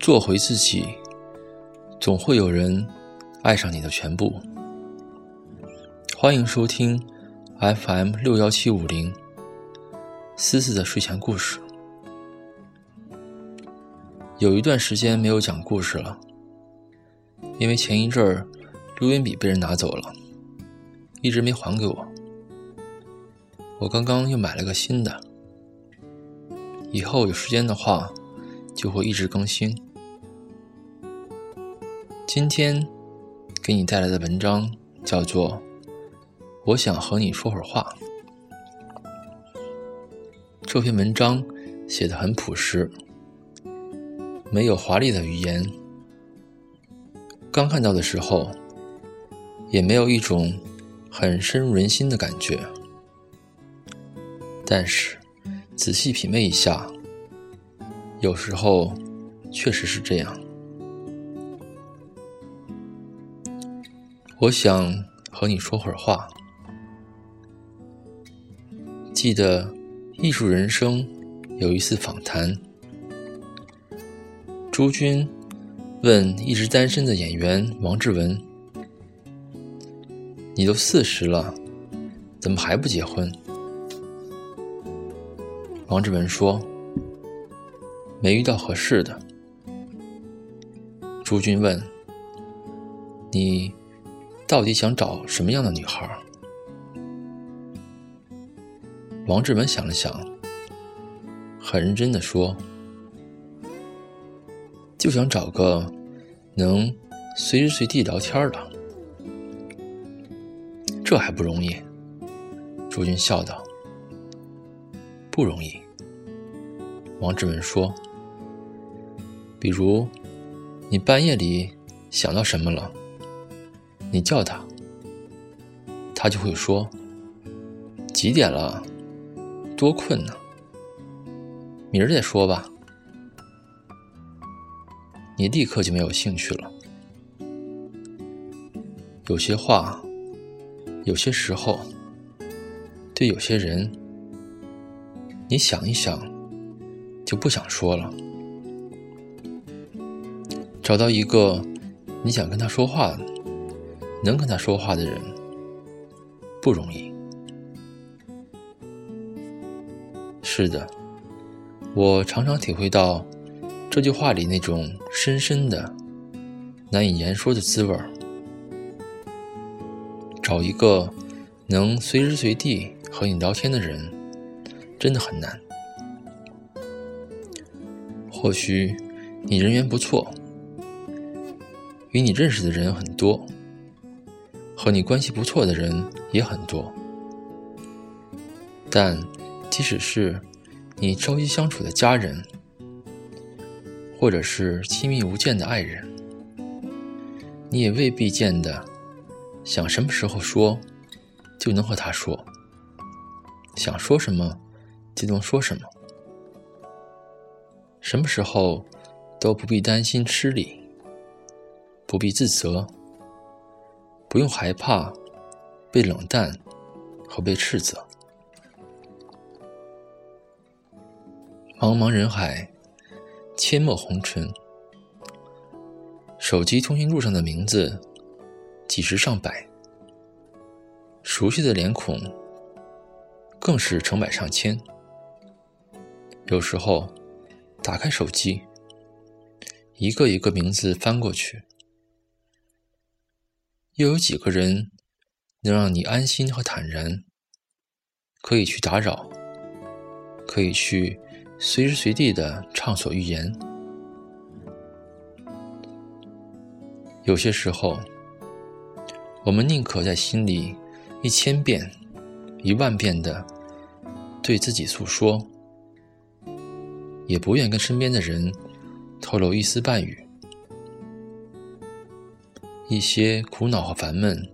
做回自己，总会有人爱上你的全部。欢迎收听 FM 六幺七五零思思的睡前故事。有一段时间没有讲故事了，因为前一阵儿录音笔被人拿走了，一直没还给我。我刚刚又买了个新的，以后有时间的话就会一直更新。今天给你带来的文章叫做《我想和你说会儿话》。这篇文章写的很朴实，没有华丽的语言。刚看到的时候，也没有一种很深入人心的感觉。但是，仔细品味一下，有时候确实是这样。我想和你说会儿话。记得《艺术人生》有一次访谈，朱军问一直单身的演员王志文：“你都四十了，怎么还不结婚？”王志文说：“没遇到合适的。”朱军问：“你到底想找什么样的女孩？”王志文想了想，很认真的说：“就想找个能随时随地聊天的。”这还不容易？朱军笑道。不容易，王志文说：“比如，你半夜里想到什么了，你叫他，他就会说：‘几点了？多困呢，明儿再说吧。’你立刻就没有兴趣了。有些话，有些时候，对有些人。”你想一想，就不想说了。找到一个你想跟他说话、能跟他说话的人，不容易。是的，我常常体会到这句话里那种深深的、难以言说的滋味儿。找一个能随时随地和你聊天的人。真的很难。或许你人缘不错，与你认识的人很多，和你关系不错的人也很多。但即使是你朝夕相处的家人，或者是亲密无间的爱人，你也未必见得想什么时候说就能和他说，想说什么。就能说什么？什么时候都不必担心吃力，不必自责，不用害怕被冷淡和被斥责。茫茫人海，阡陌红尘，手机通讯录上的名字几十上百，熟悉的脸孔更是成百上千。有时候，打开手机，一个一个名字翻过去，又有几个人能让你安心和坦然？可以去打扰，可以去随时随地的畅所欲言。有些时候，我们宁可在心里一千遍、一万遍的对自己诉说。也不愿跟身边的人透露一丝半语，一些苦恼和烦闷，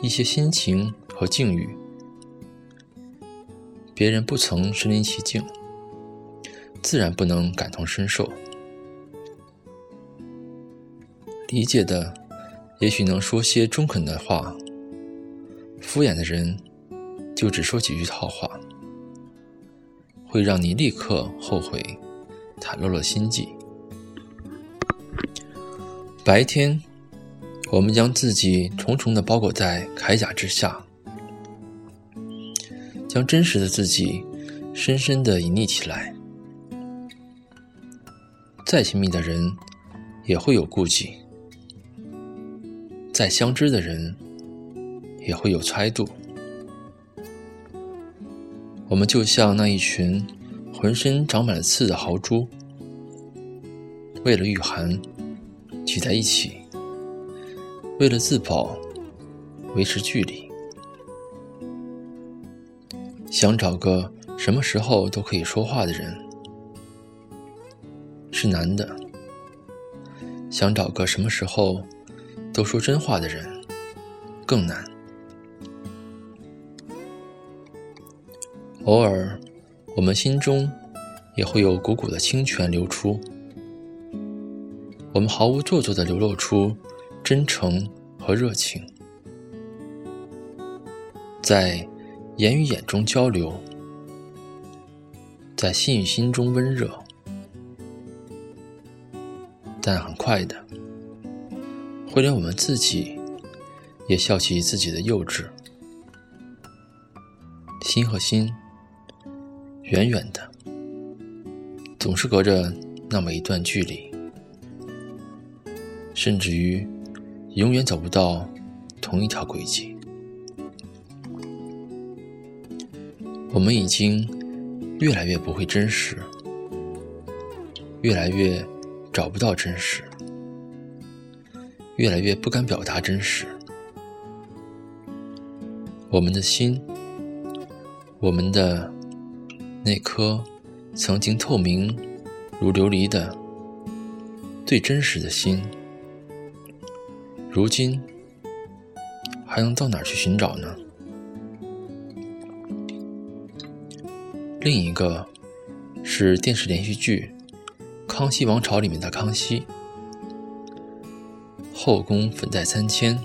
一些心情和境遇，别人不曾身临其境，自然不能感同身受。理解的，也许能说些中肯的话；敷衍的人，就只说几句套话。会让你立刻后悔，袒露了心迹。白天，我们将自己重重的包裹在铠甲之下，将真实的自己深深的隐匿起来。再亲密的人，也会有顾忌；再相知的人，也会有猜度。我们就像那一群浑身长满了刺的豪猪，为了御寒，挤在一起；为了自保，维持距离。想找个什么时候都可以说话的人。是难的，想找个什么时候都说真话的人更难。偶尔，我们心中也会有股股的清泉流出，我们毫无做作的流露出真诚和热情，在言与眼中交流，在心与心中温热。但很快的，会连我们自己也笑起自己的幼稚。心和心，远远的，总是隔着那么一段距离，甚至于永远走不到同一条轨迹。我们已经越来越不会真实，越来越。找不到真实，越来越不敢表达真实。我们的心，我们的那颗曾经透明如琉璃的最真实的心，如今还能到哪儿去寻找呢？另一个是电视连续剧。《康熙王朝》里面的康熙，后宫粉黛三千，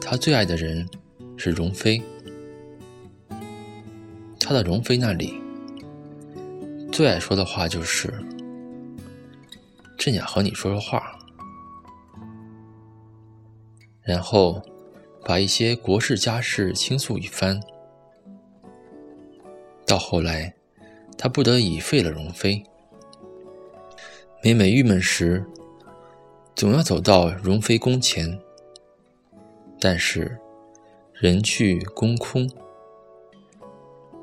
他最爱的人是容妃。他的容妃那里最爱说的话就是：“朕想和你说说话。”然后把一些国事家事倾诉一番。到后来，他不得已废了容妃。每每郁闷时，总要走到容妃宫前。但是人去宫空，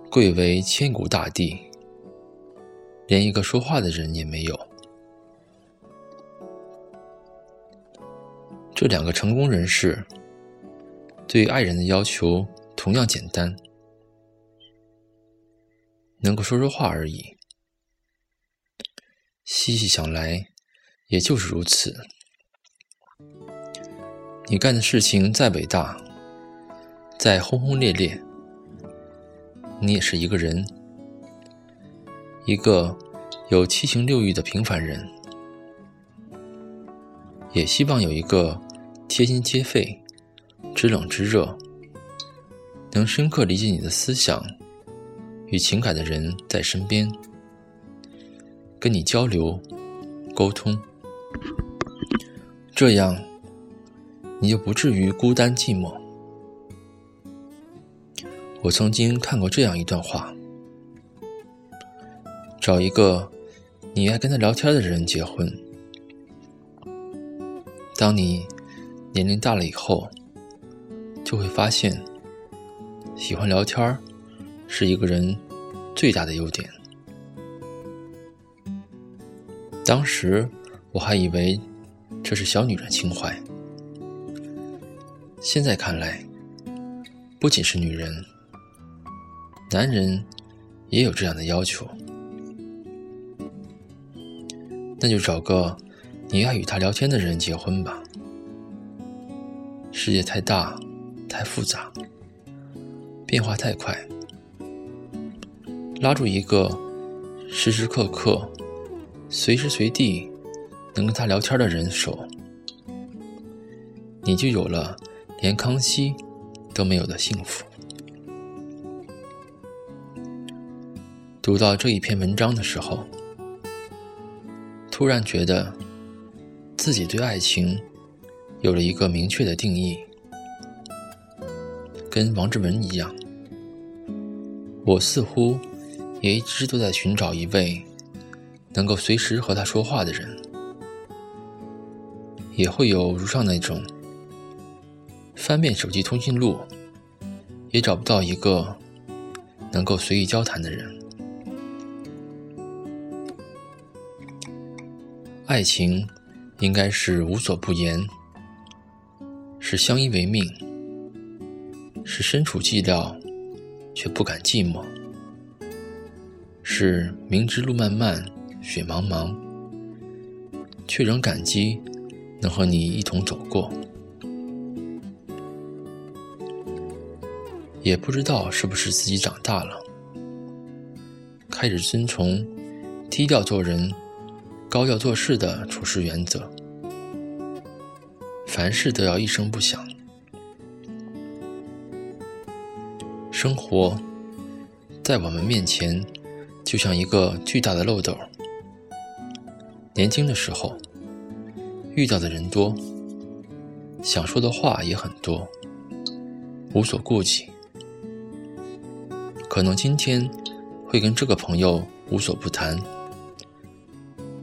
贵为千古大帝，连一个说话的人也没有。这两个成功人士对爱人的要求同样简单，能够说说话而已。细细想来，也就是如此。你干的事情再伟大，再轰轰烈烈，你也是一个人，一个有七情六欲的平凡人。也希望有一个贴心贴肺、知冷知热、能深刻理解你的思想与情感的人在身边。跟你交流、沟通，这样你就不至于孤单寂寞。我曾经看过这样一段话：找一个你爱跟他聊天的人结婚。当你年龄大了以后，就会发现，喜欢聊天是一个人最大的优点。当时我还以为这是小女人情怀，现在看来，不仅是女人，男人也有这样的要求。那就找个你爱与他聊天的人结婚吧。世界太大，太复杂，变化太快，拉住一个时时刻刻。随时随地能跟他聊天的人手，你就有了连康熙都没有的幸福。读到这一篇文章的时候，突然觉得自己对爱情有了一个明确的定义，跟王志文一样，我似乎也一直都在寻找一位能够随时和他说话的人，也会有如上那种翻遍手机通讯录也找不到一个能够随意交谈的人。爱情应该是无所不言，是相依为命，是身处寂寥却不敢寂寞，是明知路漫漫雪茫茫，却仍感激能和你一同走过。也不知道是不是自己长大了，开始遵从低调做人。高调做事的处事原则，凡事都要一声不响。生活在我们面前，就像一个巨大的漏斗。年轻的时候，遇到的人多，想说的话也很多，无所顾忌。可能今天会跟这个朋友无所不谈。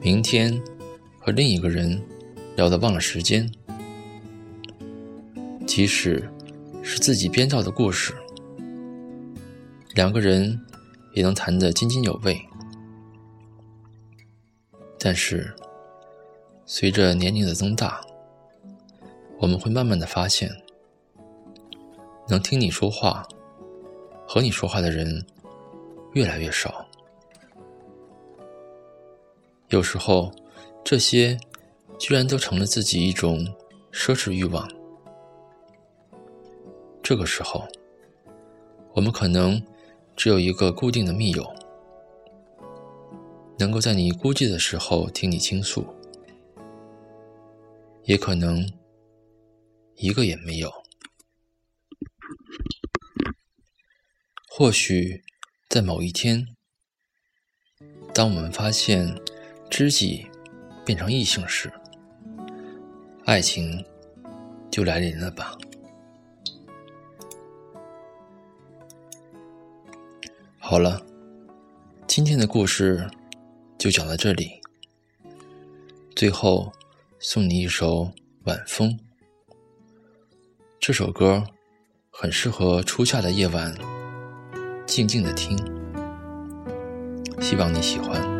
明天和另一个人聊得忘了时间，即使是自己编造的故事，两个人也能谈得津津有味。但是，随着年龄的增大，我们会慢慢的发现，能听你说话、和你说话的人越来越少。有时候，这些居然都成了自己一种奢侈欲望。这个时候，我们可能只有一个固定的密友，能够在你孤寂的时候听你倾诉；也可能一个也没有。或许在某一天，当我们发现。知己变成异性时，爱情就来临了吧？好了，今天的故事就讲到这里。最后送你一首《晚风》，这首歌很适合初夏的夜晚静静的听，希望你喜欢。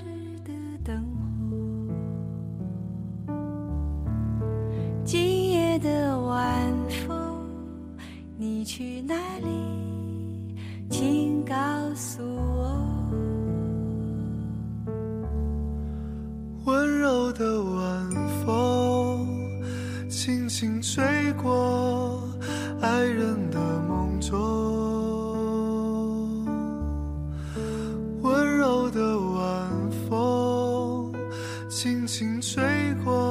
的晚风，你去哪里？请告诉我。温柔的晚风轻轻吹过爱人的梦中，温柔的晚风轻轻吹过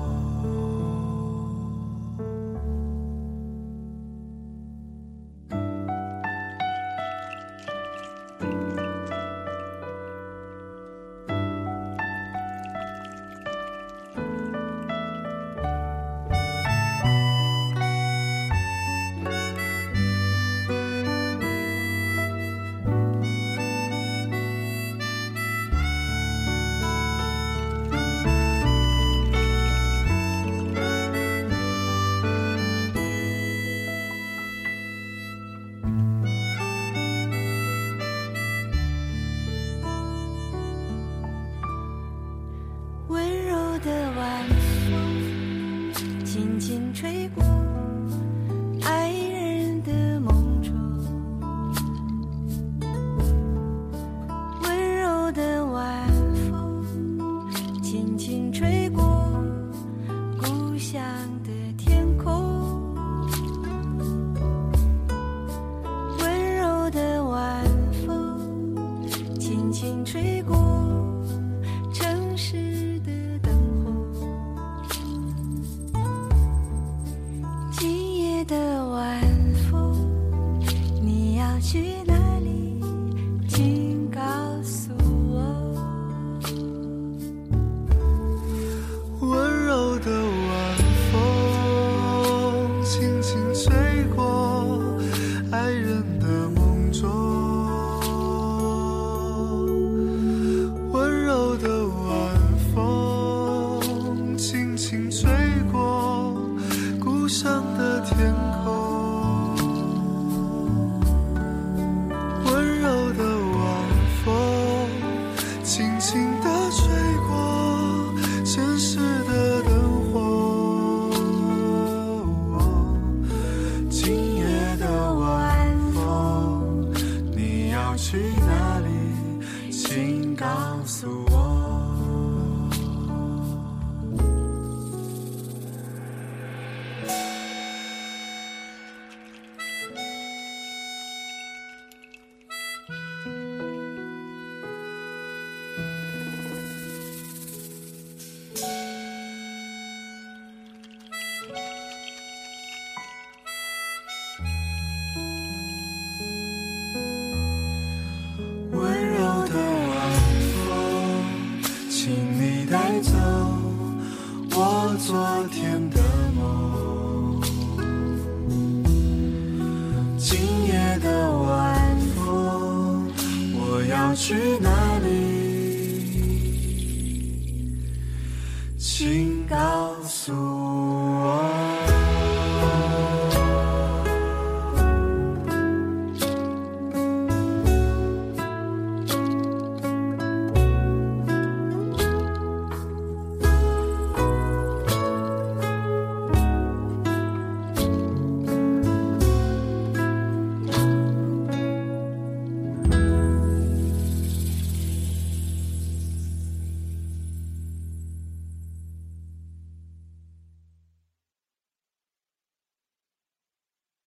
晚风轻轻吹过爱的晚风，你要去哪请告诉我。